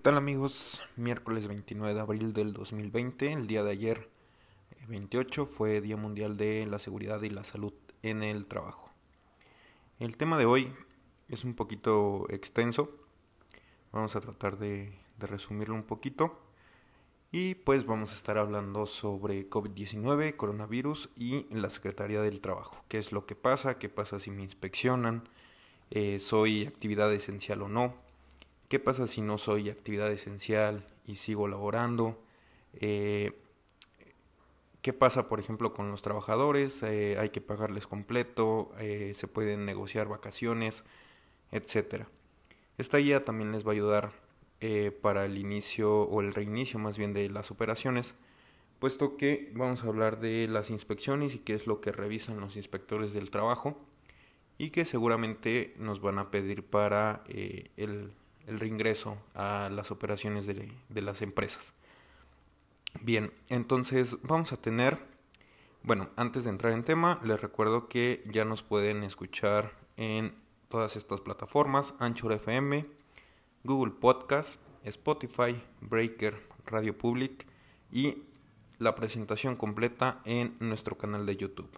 tal amigos? Miércoles 29 de abril del 2020, el día de ayer 28 eh, fue Día Mundial de la Seguridad y la Salud en el Trabajo. El tema de hoy es un poquito extenso, vamos a tratar de, resumirlo un poquito. Y pues vamos a estar hablando sobre COVID-19, coronavirus y la Secretaría del Trabajo, qué es lo que pasa, qué pasa si me inspeccionan, eh, soy actividad esencial o no ¿Qué pasa si no soy actividad esencial y sigo laborando? Eh, ¿Qué pasa, por ejemplo, con los trabajadores? Eh, ¿Hay que pagarles completo? Eh, ¿Se pueden negociar vacaciones? Etcétera. Esta guía también les va a ayudar para el inicio o el reinicio más bien de las operaciones, puesto que vamos a hablar de las inspecciones y qué es lo que revisan los inspectores del trabajo y que seguramente nos van a pedir para el el reingreso a las operaciones de, de las empresas. Bien, entonces vamos a tener, bueno, antes de entrar en tema, les recuerdo que ya nos pueden escuchar en todas estas plataformas, Anchor FM, Google Podcast, Spotify, Breaker, Radio Public y la presentación completa en nuestro canal de YouTube.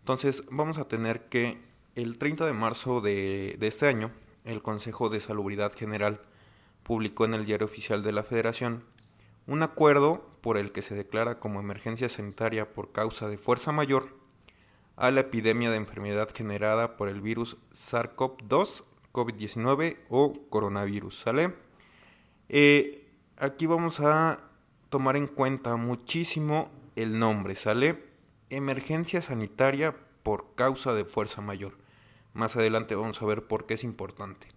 Entonces vamos a tener que el 30 de marzo de, de este año el Consejo de Salubridad General publicó en el Diario Oficial de la Federación un acuerdo por el que se declara como emergencia sanitaria por causa de fuerza mayor a la epidemia de enfermedad generada por el virus SARS-CoV-2, COVID-19 o coronavirus, ¿sale? Eh, aquí vamos a tomar en cuenta muchísimo el nombre, ¿sale? Emergencia sanitaria por causa de fuerza mayor. Más adelante vamos a ver por qué es importante.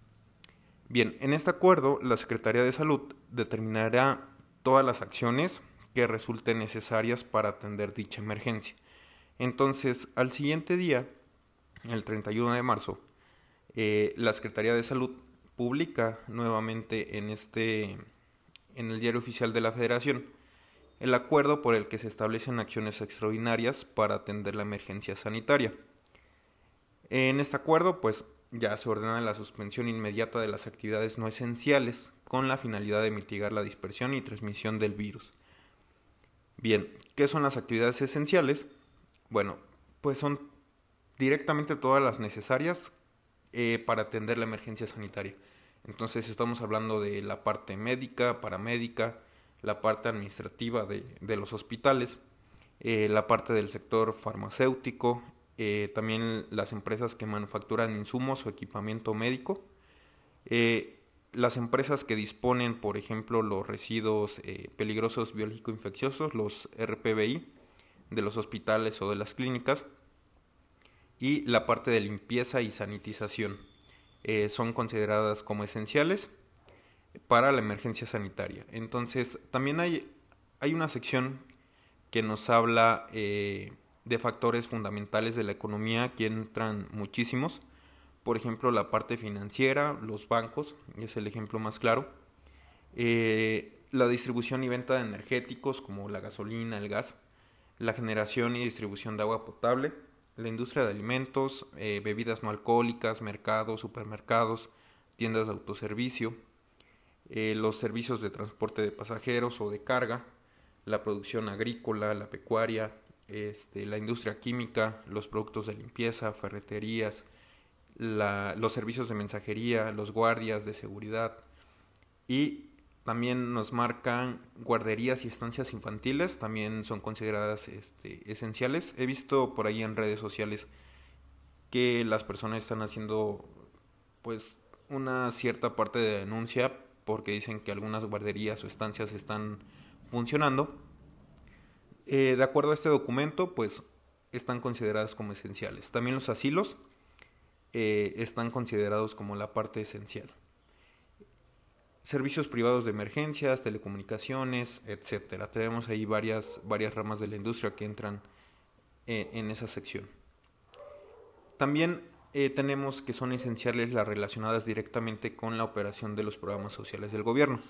Bien, en este acuerdo la Secretaría de Salud determinará todas las acciones que resulten necesarias para atender dicha emergencia. Entonces, al siguiente día, el 31 de marzo, eh, la Secretaría de Salud publica nuevamente en este en el diario oficial de la Federación el acuerdo por el que se establecen acciones extraordinarias para atender la emergencia sanitaria. En este acuerdo, pues ya se ordena la suspensión inmediata de las actividades no esenciales con la finalidad de mitigar la dispersión y transmisión del virus. Bien, ¿qué son las actividades esenciales? Bueno, pues son directamente todas las necesarias eh, para atender la emergencia sanitaria. Entonces estamos hablando de la parte médica, paramédica, la parte administrativa de, los hospitales, eh, la parte del sector farmacéutico, eh, también las empresas que manufacturan insumos o equipamiento médico, eh, las empresas que disponen, por ejemplo, los residuos eh, peligrosos biológico-infecciosos, los RPBI, de los hospitales o de las clínicas, y la parte de limpieza y sanitización. son consideradas como esenciales para la emergencia sanitaria. Entonces, también hay, hay una sección que nos habla de factores fundamentales de la economía, aquí entran muchísimos. Por ejemplo, la parte financiera, los bancos, es el ejemplo más claro. Eh, la distribución y venta de energéticos como la gasolina, el gas, la generación y distribución de agua potable, la industria de alimentos, eh, bebidas no alcohólicas, mercados, supermercados, tiendas de autoservicio, eh, los servicios de transporte de pasajeros o de carga, la producción agrícola, la pecuaria, este, la industria química, los productos de limpieza, ferreterías, los servicios de mensajería, los guardias de seguridad y también nos marcan guarderías y estancias infantiles, también son consideradas este, esenciales. He visto por ahí en redes sociales que las personas están haciendo pues una cierta parte de denuncia porque dicen que algunas guarderías o estancias están funcionando eh, de acuerdo a este documento, pues están consideradas como esenciales. También los asilos eh, están considerados como la parte esencial. Servicios privados de emergencias, telecomunicaciones, etcétera. Tenemos ahí varias, varias ramas de la industria que entran eh, en esa sección. También tenemos que son esenciales las relacionadas directamente con la operación de los programas sociales del gobierno.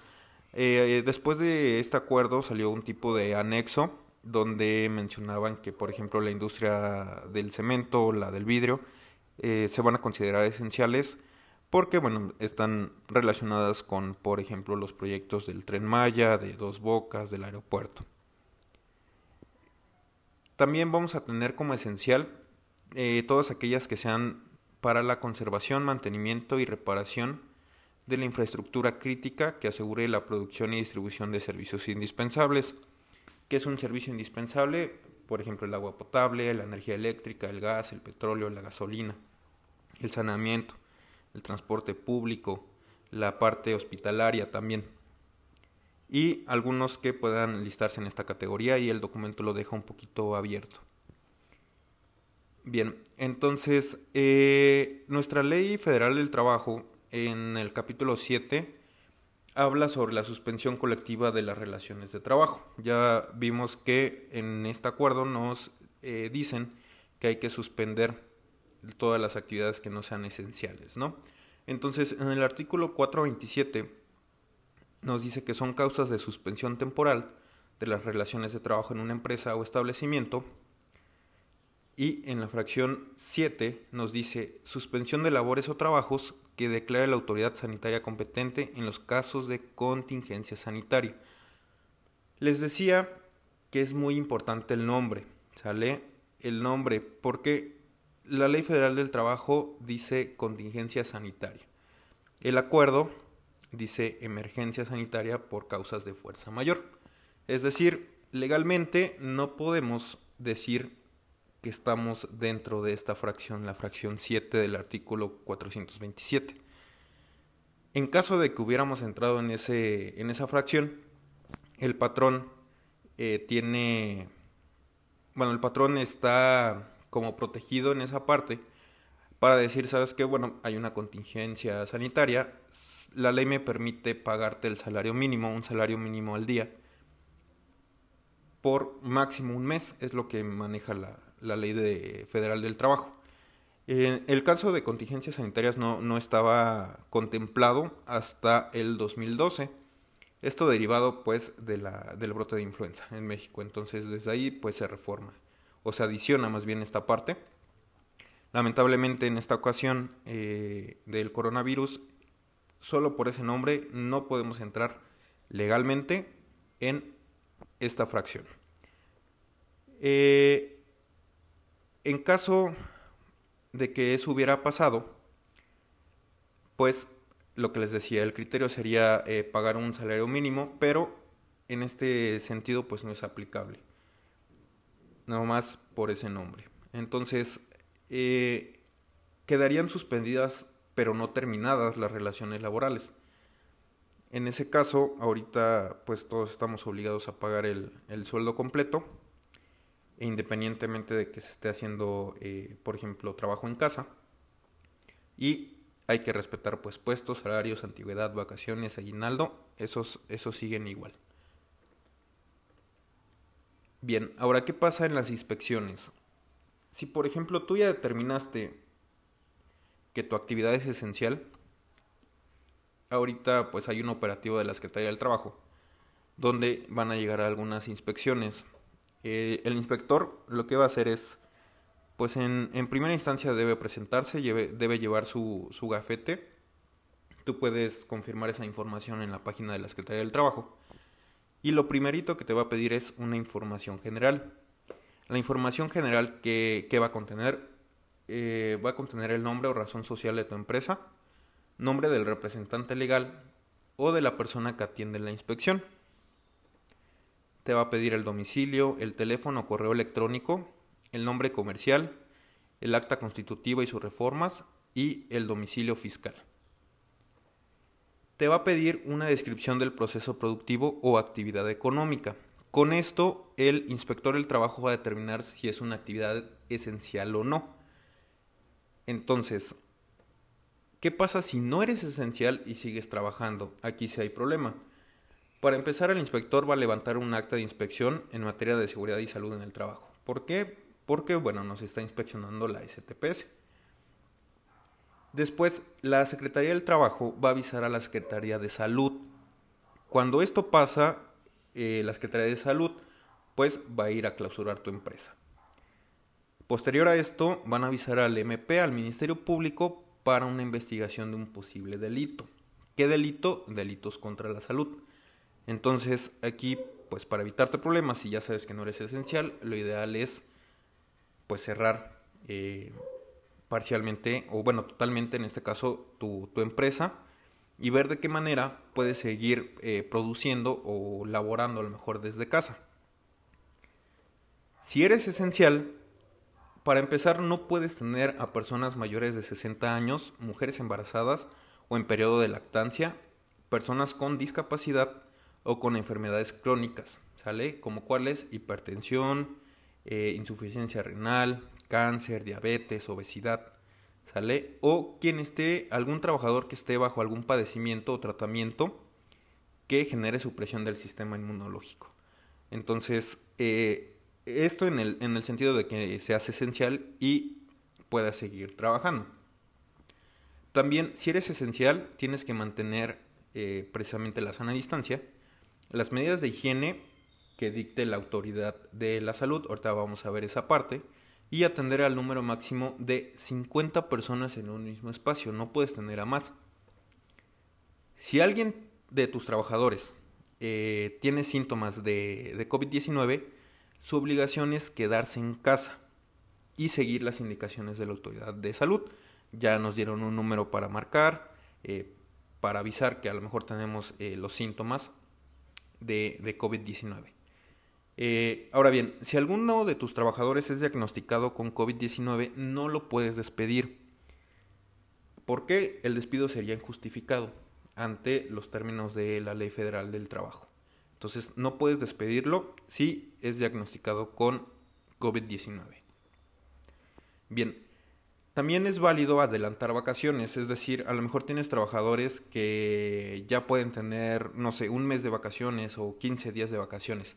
después de este acuerdo salió un tipo de anexo donde mencionaban que, por ejemplo, la industria del cemento, la del vidrio, eh, se van a considerar esenciales porque bueno, están relacionadas con, por ejemplo, los proyectos del tren Maya, de Dos Bocas, del aeropuerto. También vamos a tener como esencial eh, todas aquellas que sean para la conservación, mantenimiento y reparación de la infraestructura crítica que asegure la producción y distribución de servicios indispensables. ¿Qué es un servicio indispensable? Por ejemplo, el agua potable, la energía eléctrica, el gas, el petróleo, la gasolina, el saneamiento, el transporte público, la parte hospitalaria también. Y algunos que puedan listarse en esta categoría y el documento lo deja un poquito abierto. Bien, entonces eh, nuestra ley federal del trabajo en el capítulo 7 habla sobre la suspensión colectiva de las relaciones de trabajo. Ya vimos que en este acuerdo nos eh, dicen que hay que suspender todas las actividades que no sean esenciales, ¿no? Entonces, en el artículo 427 nos dice que son causas de suspensión temporal de las relaciones de trabajo en una empresa o establecimiento. Y en la fracción 7 nos dice suspensión de labores o trabajos que declare la autoridad sanitaria competente en los casos de contingencia sanitaria. Les decía que es muy importante el nombre, ¿sale? El nombre, porque la Ley Federal del Trabajo dice contingencia sanitaria. El acuerdo dice emergencia sanitaria por causas de fuerza mayor. Es decir, legalmente no podemos decir que estamos dentro de esta fracción, la fracción 7 del artículo 427. En caso de que hubiéramos entrado en, ese, en esa fracción, el patrón eh, tiene, bueno, el patrón está como protegido en esa parte para decir, sabes que, bueno, hay una contingencia sanitaria, la ley me permite pagarte el salario mínimo, un salario mínimo al día, por máximo un mes, es lo que maneja la, la ley de, federal del trabajo. El caso de contingencias sanitarias no, no, estaba contemplado hasta el 2012. Esto derivado pues de la, del brote de influenza en México. Entonces desde ahí pues se reforma o se adiciona más bien esta parte. Lamentablemente en esta ocasión eh, del coronavirus, solo por ese nombre no podemos entrar legalmente en esta fracción. Eh, en caso de que eso hubiera pasado, pues lo que les decía, el criterio sería eh, pagar un salario mínimo, pero en este sentido pues no es aplicable. Nada más por ese nombre. Entonces, eh, quedarían suspendidas pero no terminadas las relaciones laborales. En ese caso, ahorita pues todos estamos obligados a pagar el, el sueldo completo independientemente de que se esté haciendo, eh, por ejemplo, trabajo en casa. Y hay que respetar pues puestos, salarios, antigüedad, vacaciones, aguinaldo, esos, esos siguen igual. Bien, ahora, ¿qué pasa en las inspecciones? Si, por ejemplo, tú ya determinaste que tu actividad es esencial, ahorita pues hay un operativo de la Secretaría del Trabajo, donde van a llegar algunas inspecciones eh, el inspector lo que va a hacer es, pues en, primera instancia debe presentarse, debe llevar su, gafete. Tú puedes confirmar esa información en la página de la Secretaría del Trabajo. Y lo primerito que te va a pedir es una información general. La información general que, que va a contener eh, va a contener el nombre o razón social de tu empresa, nombre del representante legal o de la persona que atiende la inspección te va a pedir el domicilio, el teléfono o correo electrónico, el nombre comercial, el acta constitutiva y sus reformas y el domicilio fiscal. Te va a pedir una descripción del proceso productivo o actividad económica. Con esto, el inspector del trabajo va a determinar si es una actividad esencial o no. Entonces, ¿qué pasa si no eres esencial y sigues trabajando? Aquí sí hay problema. Para empezar, el inspector va a levantar un acta de inspección en materia de seguridad y salud en el trabajo. ¿Por qué? Porque, bueno, nos está inspeccionando la STPS. Después, la Secretaría del Trabajo va a avisar a la Secretaría de Salud. Cuando esto pasa, eh, la Secretaría de Salud, pues va a ir a clausurar tu empresa. Posterior a esto, van a avisar al MP, al Ministerio Público, para una investigación de un posible delito. ¿Qué delito? Delitos contra la salud. Entonces, aquí, pues para evitarte problemas, si ya sabes que no eres esencial, lo ideal es pues cerrar eh, parcialmente, o bueno, totalmente en este caso, tu, empresa y ver de qué manera puedes seguir eh, produciendo o laborando a lo mejor desde casa. Si eres esencial, para empezar no puedes tener a personas mayores de 60 años, mujeres embarazadas o en periodo de lactancia, personas con discapacidad o con enfermedades crónicas, ¿sale? Como cuáles hipertensión, eh, insuficiencia renal, cáncer, diabetes, obesidad, ¿sale? O quien esté, algún trabajador que esté bajo algún padecimiento o tratamiento que genere supresión del sistema inmunológico. Entonces, eh, esto en el, en el sentido de que seas esencial y puedas seguir trabajando. También, si eres esencial, tienes que mantener eh, precisamente la sana distancia, las medidas de higiene que dicte la autoridad de la salud, ahorita vamos a ver esa parte, y atender al número máximo de 50 personas en un mismo espacio, no puedes tener a más. Si alguien de tus trabajadores eh, tiene síntomas de, de COVID-19, su obligación es quedarse en casa y seguir las indicaciones de la autoridad de salud. Ya nos dieron un número para marcar, eh, para avisar que a lo mejor tenemos eh, los síntomas de, de COVID-19. Eh, ahora bien, si alguno de tus trabajadores es diagnosticado con COVID-19, no lo puedes despedir. ¿Por qué? El despido sería injustificado ante los términos de la Ley Federal del Trabajo. Entonces, no puedes despedirlo si es diagnosticado con COVID-19. Bien, también es válido adelantar vacaciones, es decir, a lo mejor tienes trabajadores que ya pueden tener, no sé, un mes de vacaciones o 15 días de vacaciones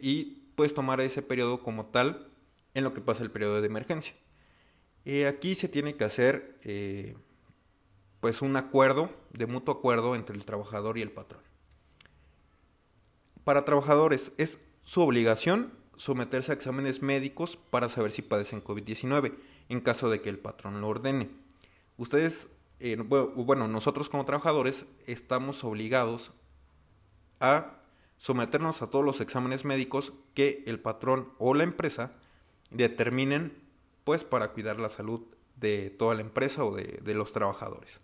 y puedes tomar ese periodo como tal en lo que pasa el periodo de emergencia. Eh, aquí se tiene que hacer eh, pues un acuerdo, de mutuo acuerdo entre el trabajador y el patrón. Para trabajadores es su obligación someterse a exámenes médicos para saber si padecen COVID-19 en caso de que el patrón lo ordene. Ustedes, eh, bueno, nosotros como trabajadores estamos obligados a someternos a todos los exámenes médicos que el patrón o la empresa determinen pues para cuidar la salud de toda la empresa o de, los trabajadores.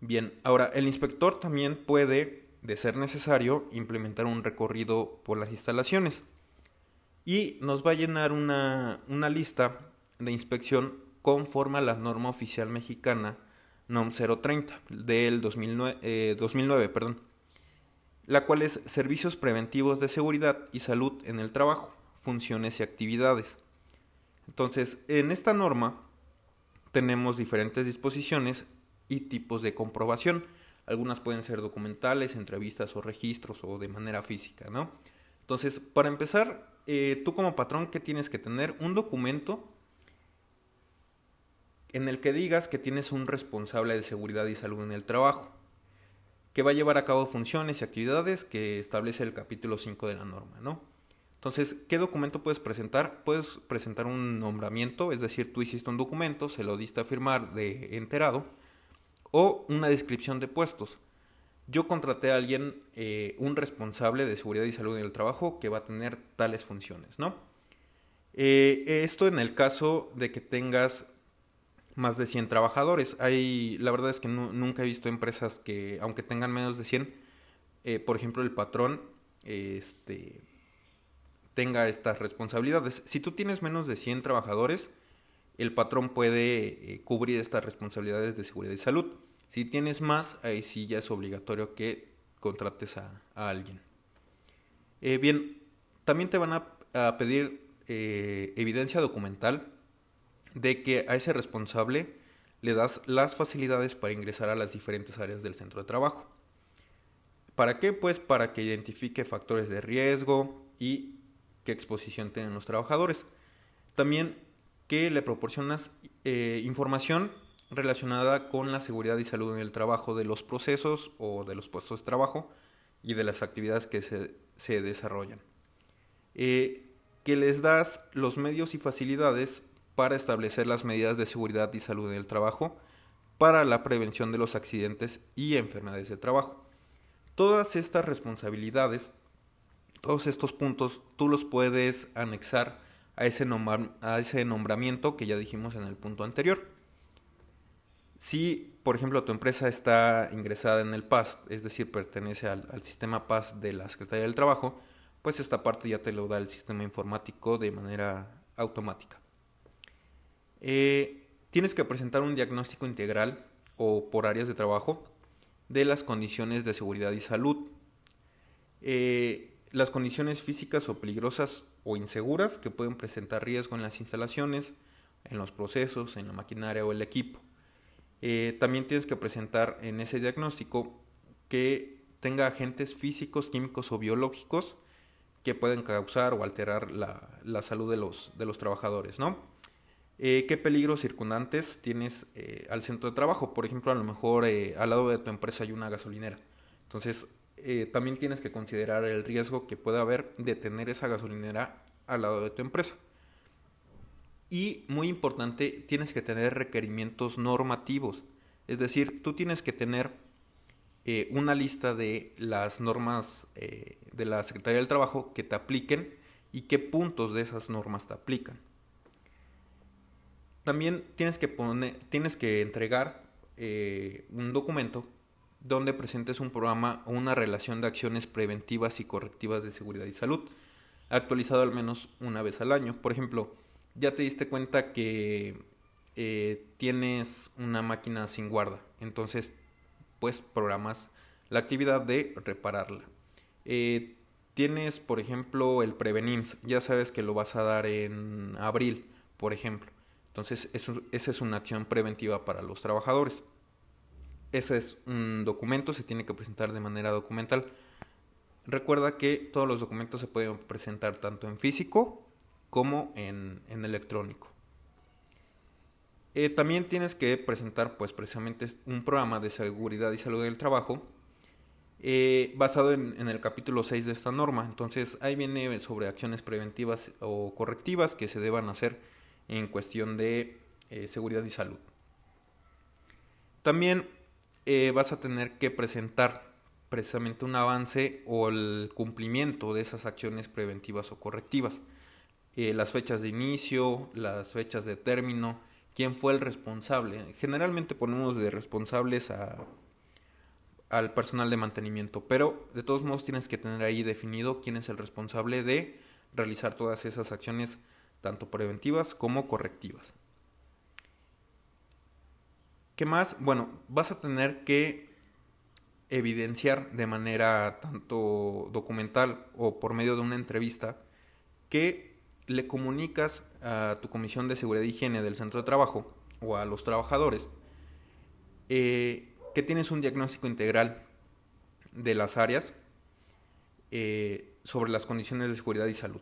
Bien, ahora el inspector también puede, de ser necesario, implementar un recorrido por las instalaciones y nos va a llenar una, lista de inspección conforme a la norma oficial mexicana NOM 030 del 2009, 2009 eh, perdón la cual es servicios preventivos de seguridad y salud en el trabajo, funciones y actividades. Entonces, en esta norma tenemos diferentes disposiciones y tipos de comprobación. Algunas pueden ser documentales, entrevistas o registros o de manera física, ¿no? Entonces, para empezar, eh, tú como patrón, ¿qué tienes que tener? Un documento en el que digas que tienes un responsable de seguridad y salud en el trabajo que va a llevar a cabo funciones y actividades que establece el capítulo 5 de la norma, ¿no? Entonces, ¿qué documento puedes presentar? Puedes presentar un nombramiento, es decir, tú hiciste un documento, se lo diste a firmar de enterado, o una descripción de puestos. Yo contraté a alguien, eh, un responsable de seguridad y salud en el trabajo, que va a tener tales funciones, ¿no? Eh, esto en el caso de que tengas más de 100 trabajadores. Hay, la verdad es que nunca he visto empresas que, aunque tengan menos de 100, eh, por ejemplo, el patrón este, tenga estas responsabilidades. Si tú tienes menos de 100 trabajadores, el patrón puede cubrir estas responsabilidades de seguridad y salud. Si tienes más, ahí sí ya es obligatorio que contrates a, alguien. Eh, bien, también te van a, pedir evidencia documental de que a ese responsable le das las facilidades para ingresar a las diferentes áreas del centro de trabajo. ¿Para qué? Pues para que identifique factores de riesgo y qué exposición tienen los trabajadores. También que le proporcionas eh, información relacionada con la seguridad y salud en el trabajo de los procesos o de los puestos de trabajo y de las actividades que se, desarrollan. Eh, que les das los medios y facilidades para establecer las medidas de seguridad y salud en el trabajo para la prevención de los accidentes y enfermedades de trabajo. Todas estas responsabilidades, todos estos puntos, tú los puedes anexar a ese, a ese nombramiento que ya dijimos en el punto anterior. Si, por ejemplo, tu empresa está ingresada en el PAS, es decir, pertenece al, sistema PAS de la Secretaría del Trabajo, pues esta parte ya te lo da el sistema informático de manera automática. Eh, tienes que presentar un diagnóstico integral o por áreas de trabajo de las condiciones de seguridad y salud. Eh, las condiciones físicas o peligrosas o inseguras que pueden presentar riesgo en las instalaciones, en los procesos, en la maquinaria o el equipo. Eh, también tienes que presentar en ese diagnóstico que tenga agentes físicos, químicos o biológicos que pueden causar o alterar la, salud de los, trabajadores, ¿no? Eh, qué peligros circundantes tienes eh, al centro de trabajo. Por ejemplo, a lo mejor al lado de tu empresa hay una gasolinera. Entonces, también tienes que considerar el riesgo que puede haber de tener esa gasolinera al lado de tu empresa. Y muy importante, tienes que tener requerimientos normativos. Es decir, tú tienes que tener una lista de las normas de la Secretaría del Trabajo que te apliquen y qué puntos de esas normas te aplican. También tienes que, poner, tienes que entregar eh, un documento donde presentes un programa o una relación de acciones preventivas y correctivas de seguridad y salud, actualizado al menos una vez al año. Por ejemplo, ya te diste cuenta que eh, tienes una máquina sin guarda, entonces pues programas la actividad de repararla. Eh, tienes, por ejemplo, el Prevenims, ya sabes que lo vas a dar en abril, por ejemplo. Entonces, esa es una acción preventiva para los trabajadores. Ese es un documento, se tiene que presentar de manera documental. Recuerda que todos los documentos se pueden presentar tanto en físico como en, electrónico. Eh, también tienes que presentar pues precisamente un programa de seguridad y salud del trabajo eh, basado en, en, el capítulo 6 de esta norma. Entonces ahí viene sobre acciones preventivas o correctivas que se deban hacer en cuestión de eh, seguridad y salud. También vas a tener que presentar precisamente un avance o el cumplimiento de esas acciones preventivas o correctivas. Eh, las fechas de inicio, las fechas de término, quién fue el responsable. Generalmente ponemos de responsables a, al personal de mantenimiento, pero de todos modos tienes que tener ahí definido quién es el responsable de realizar todas esas acciones tanto preventivas como correctivas. ¿Qué más? Bueno, vas a tener que evidenciar de manera tanto documental o por medio de una entrevista que le comunicas a tu comisión de seguridad e higiene del centro de trabajo o a los trabajadores eh, que tienes un diagnóstico integral de las áreas eh, sobre las condiciones de seguridad y salud.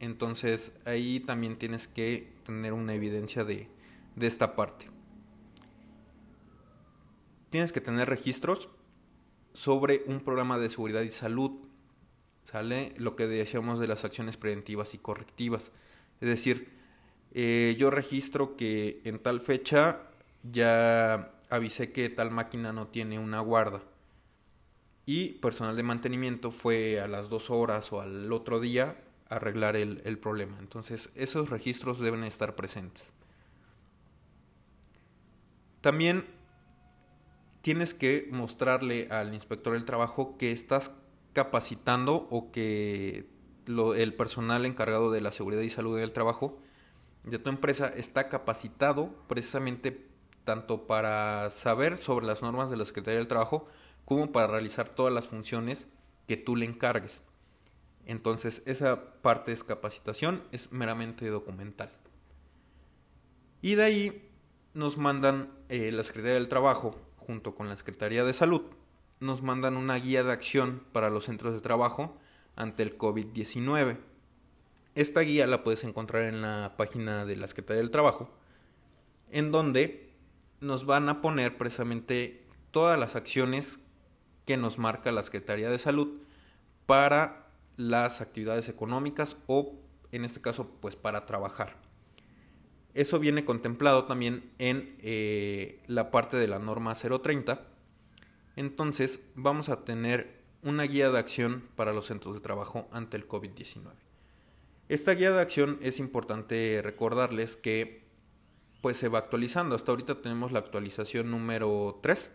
Entonces ahí también tienes que tener una evidencia de, esta parte. Tienes que tener registros sobre un programa de seguridad y salud. Sale lo que decíamos de las acciones preventivas y correctivas. Es decir, eh, yo registro que en tal fecha ya avisé que tal máquina no tiene una guarda. Y personal de mantenimiento fue a las dos horas o al otro día arreglar el, problema. Entonces, esos registros deben estar presentes. También tienes que mostrarle al inspector del trabajo que estás capacitando o que el personal encargado de la seguridad y salud del trabajo de tu empresa está capacitado precisamente tanto para saber sobre las normas de la Secretaría del Trabajo como para realizar todas las funciones que tú le encargues. Entonces, esa parte de capacitación, es meramente documental. Y de ahí nos mandan eh, la Secretaría del Trabajo, junto con la Secretaría de Salud, nos mandan una guía de acción para los centros de trabajo ante el COVID-19. Esta guía la puedes encontrar en la página de la Secretaría del Trabajo, en donde nos van a poner precisamente todas las acciones que nos marca la Secretaría de Salud para las actividades económicas o en este caso pues para trabajar. Eso viene contemplado también en eh, la parte de la norma 030. Entonces vamos a tener una guía de acción para los centros de trabajo ante el COVID-19. Esta guía de acción es importante recordarles que pues se va actualizando. Hasta ahorita tenemos la actualización número 3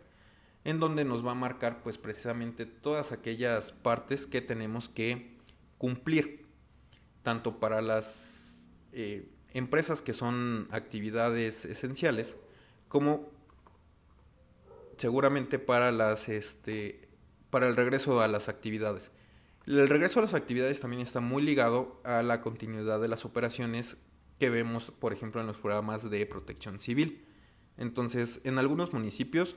en donde nos va a marcar pues precisamente todas aquellas partes que tenemos que cumplir tanto para las eh, empresas que son actividades esenciales como seguramente para las este para el regreso a las actividades. El regreso a las actividades también está muy ligado a la continuidad de las operaciones que vemos, por ejemplo, en los programas de protección civil. Entonces, en algunos municipios,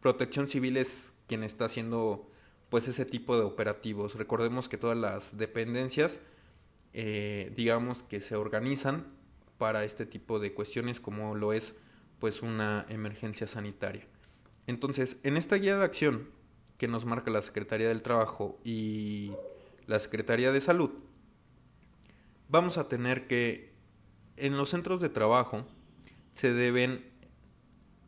protección civil es quien está haciendo pues ese tipo de operativos. Recordemos que todas las dependencias, eh, digamos que se organizan para este tipo de cuestiones como lo es pues una emergencia sanitaria. Entonces, en esta guía de acción que nos marca la Secretaría del Trabajo y la Secretaría de Salud, vamos a tener que en los centros de trabajo se deben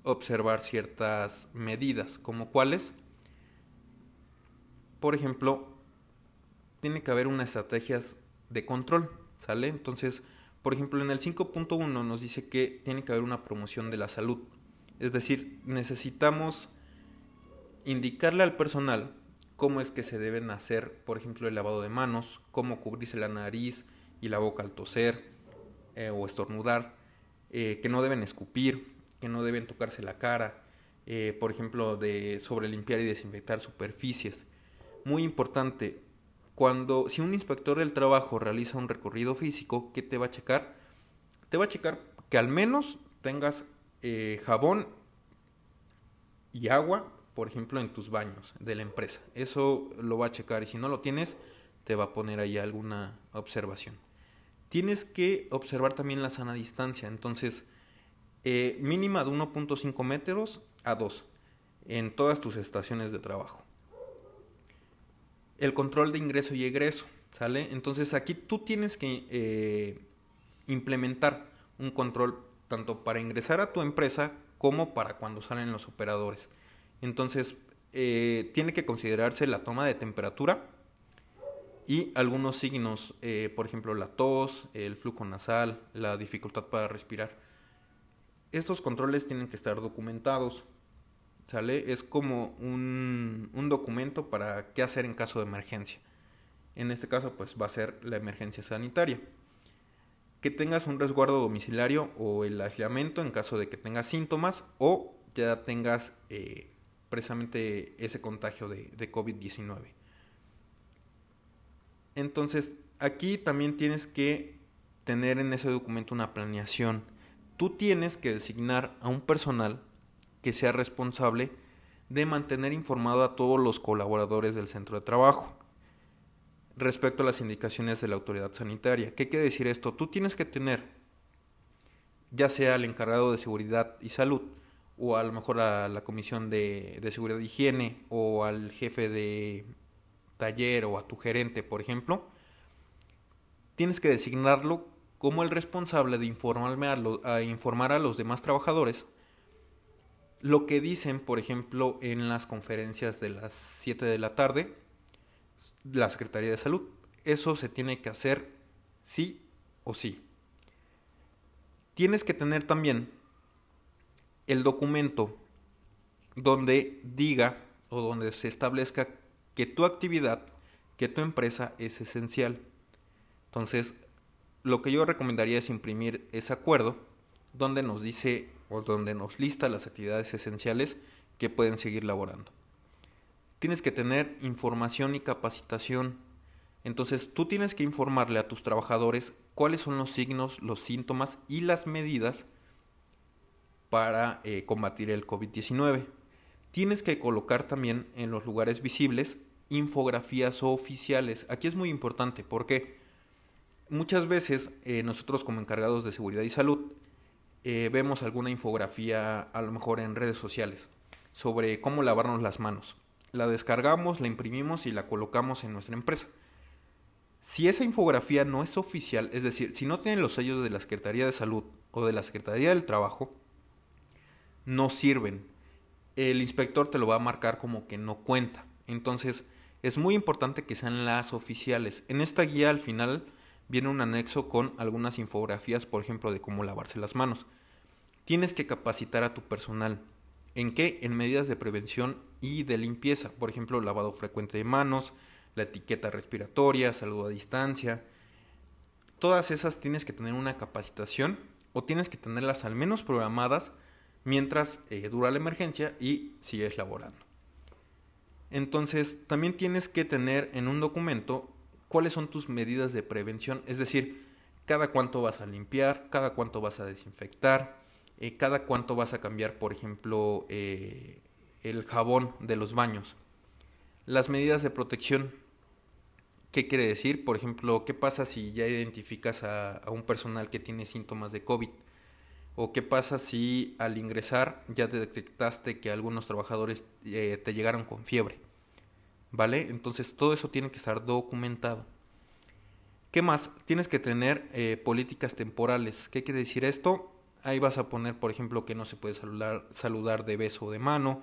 observar ciertas medidas, como cuáles, por ejemplo, tiene que haber una estrategia de control, ¿sale? Entonces, por ejemplo, en el 5.1 nos dice que tiene que haber una promoción de la salud. Es decir, necesitamos indicarle al personal cómo es que se deben hacer, por ejemplo, el lavado de manos, cómo cubrirse la nariz y la boca al toser eh, o estornudar, eh, que no deben escupir, que no deben tocarse la cara, eh, por ejemplo, de sobre limpiar y desinfectar superficies muy importante, cuando si un inspector del trabajo realiza un recorrido físico, ¿qué te va a checar? Te va a checar que al menos tengas eh, jabón y agua, por ejemplo, en tus baños de la empresa. Eso lo va a checar y si no lo tienes, te va a poner ahí alguna observación. Tienes que observar también la sana distancia, entonces eh, mínima de 1.5 metros a 2 en todas tus estaciones de trabajo el control de ingreso y egreso, ¿sale? Entonces aquí tú tienes que eh, implementar un control tanto para ingresar a tu empresa como para cuando salen los operadores. Entonces eh, tiene que considerarse la toma de temperatura y algunos signos, eh, por ejemplo la tos, el flujo nasal, la dificultad para respirar. Estos controles tienen que estar documentados ¿sale? Es como un, un documento para qué hacer en caso de emergencia. En este caso, pues va a ser la emergencia sanitaria. Que tengas un resguardo domiciliario o el aislamiento en caso de que tengas síntomas o ya tengas eh, precisamente ese contagio de, de COVID-19. Entonces, aquí también tienes que tener en ese documento una planeación. Tú tienes que designar a un personal que sea responsable de mantener informado a todos los colaboradores del centro de trabajo respecto a las indicaciones de la autoridad sanitaria. ¿Qué quiere decir esto? Tú tienes que tener, ya sea al encargado de seguridad y salud, o a lo mejor a la comisión de, seguridad y higiene, o al jefe de taller, o a tu gerente, por ejemplo, tienes que designarlo como el responsable de informarme a, a informar a los demás trabajadores lo que dicen, por ejemplo, en las conferencias de las 7 de la tarde, la Secretaría de Salud. Eso se tiene que hacer sí o sí. Tienes que tener también el documento donde diga o donde se establezca que tu actividad, que tu empresa es esencial. Entonces, lo que yo recomendaría es imprimir ese acuerdo donde nos dice donde nos lista las actividades esenciales que pueden seguir laborando. Tienes que tener información y capacitación. Entonces tú tienes que informarle a tus trabajadores cuáles son los signos, los síntomas y las medidas para eh, combatir el COVID-19. Tienes que colocar también en los lugares visibles infografías oficiales. Aquí es muy importante porque muchas veces eh, nosotros como encargados de seguridad y salud eh, vemos alguna infografía a lo mejor en redes sociales sobre cómo lavarnos las manos. La descargamos, la imprimimos y la colocamos en nuestra empresa. Si esa infografía no es oficial, es decir, si no tiene los sellos de la Secretaría de Salud o de la Secretaría del Trabajo, no sirven. El inspector te lo va a marcar como que no cuenta. Entonces, es muy importante que sean las oficiales. En esta guía al final viene un anexo con algunas infografías, por ejemplo, de cómo lavarse las manos. Tienes que capacitar a tu personal. ¿En qué? En medidas de prevención y de limpieza. Por ejemplo, lavado frecuente de manos, la etiqueta respiratoria, salud a distancia. Todas esas tienes que tener una capacitación o tienes que tenerlas al menos programadas mientras eh, dura la emergencia y sigues laborando. Entonces, también tienes que tener en un documento cuáles son tus medidas de prevención, es decir, cada cuánto vas a limpiar, cada cuánto vas a desinfectar, eh, cada cuánto vas a cambiar, por ejemplo, eh, el jabón de los baños. Las medidas de protección, ¿qué quiere decir? Por ejemplo, ¿qué pasa si ya identificas a, un personal que tiene síntomas de COVID? ¿O qué pasa si al ingresar ya detectaste que algunos trabajadores eh, te llegaron con fiebre? ¿Vale? Entonces todo eso tiene que estar documentado. ¿Qué más? Tienes que tener políticas temporales. ¿Qué quiere decir esto? Ahí vas a poner, por ejemplo, que no se puede saludar, saludar de beso de mano,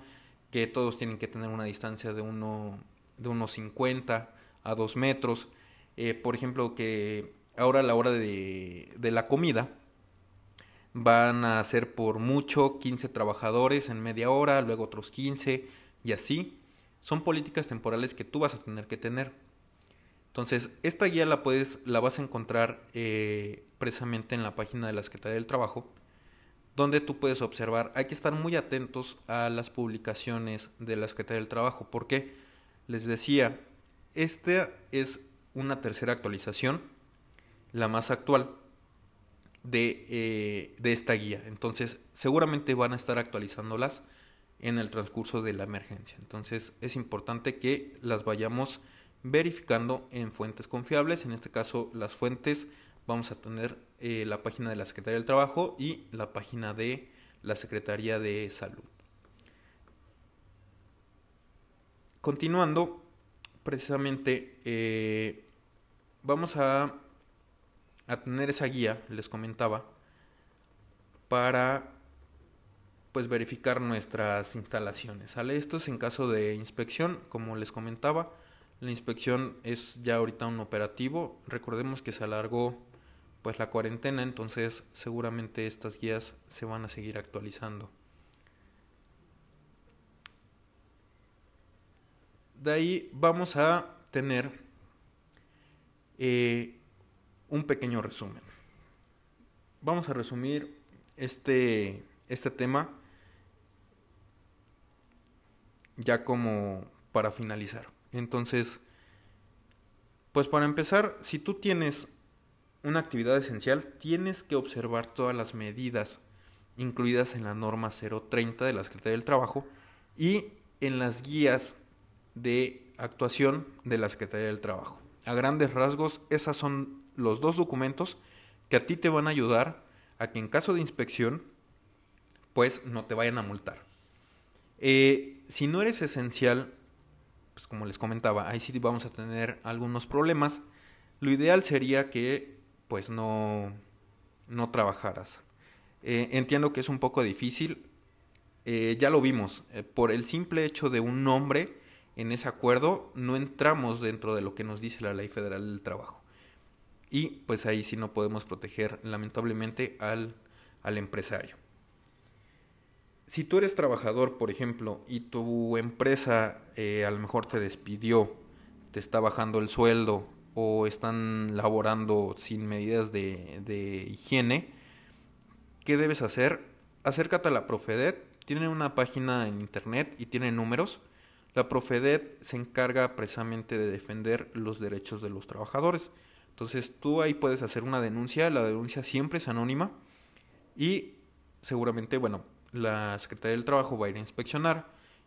que todos tienen que tener una distancia de, uno, de unos 50 a 2 metros. Eh, por ejemplo, que ahora a la hora de, de la comida van a ser por mucho 15 trabajadores en media hora, luego otros 15 y así. Son políticas temporales que tú vas a tener que tener. Entonces, esta guía la puedes, la vas a encontrar eh, precisamente en la página de la Secretaría del Trabajo donde tú puedes observar, hay que estar muy atentos a las publicaciones de la Secretaría del Trabajo, porque les decía, esta es una tercera actualización, la más actual de, eh, de esta guía. Entonces, seguramente van a estar actualizándolas en el transcurso de la emergencia. Entonces, es importante que las vayamos verificando en fuentes confiables, en este caso las fuentes vamos a tener eh, la página de la Secretaría del Trabajo y la página de la Secretaría de Salud. Continuando, precisamente eh, vamos a, a tener esa guía, les comentaba, para pues verificar nuestras instalaciones. ¿sale? Esto es en caso de inspección, como les comentaba. La inspección es ya ahorita un operativo. Recordemos que se alargó pues la cuarentena, entonces seguramente estas guías se van a seguir actualizando. De ahí vamos a tener eh, un pequeño resumen. Vamos a resumir este, este tema ya como para finalizar. Entonces, pues para empezar, si tú tienes una actividad esencial, tienes que observar todas las medidas incluidas en la norma 030 de la Secretaría del Trabajo y en las guías de actuación de la Secretaría del Trabajo. A grandes rasgos, esos son los dos documentos que a ti te van a ayudar a que en caso de inspección, pues no te vayan a multar. Eh, si no eres esencial, pues como les comentaba, ahí sí vamos a tener algunos problemas. Lo ideal sería que pues no, no trabajaras. Eh, entiendo que es un poco difícil, eh, ya lo vimos, por el simple hecho de un nombre en ese acuerdo no entramos dentro de lo que nos dice la ley federal del trabajo. Y pues ahí sí no podemos proteger lamentablemente al, al empresario. Si tú eres trabajador, por ejemplo, y tu empresa a lo mejor te despidió, te está bajando el sueldo o están laborando sin medidas de, higiene, ¿qué debes hacer? Acércate a la Profedet, tienen una página en internet y tienen números. La Profedet se encarga precisamente de defender los derechos de los trabajadores. Entonces tú ahí puedes hacer una denuncia, la denuncia siempre es anónima y seguramente, bueno, la Secretaría del Trabajo va a ir a inspeccionar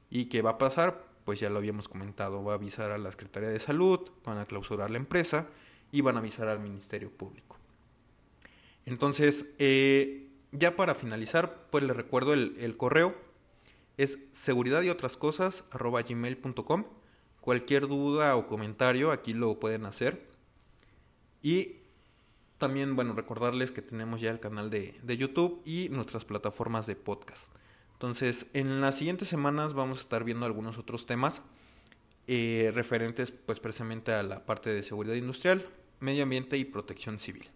y ¿qué va a pasar? pues ya lo habíamos comentado, va a avisar a la Secretaría de Salud, van a clausurar la empresa y van a avisar al Ministerio Público. Entonces, eh, ya para finalizar, pues les recuerdo el, correo, es seguridad y otras cosas. Cualquier duda o comentario aquí lo pueden hacer. Y también, bueno, recordarles que tenemos ya el canal de, de YouTube y nuestras plataformas de podcast. Entonces, en las siguientes semanas vamos a estar viendo algunos otros temas eh, referentes pues precisamente a la parte de seguridad industrial, medio ambiente y protección civil.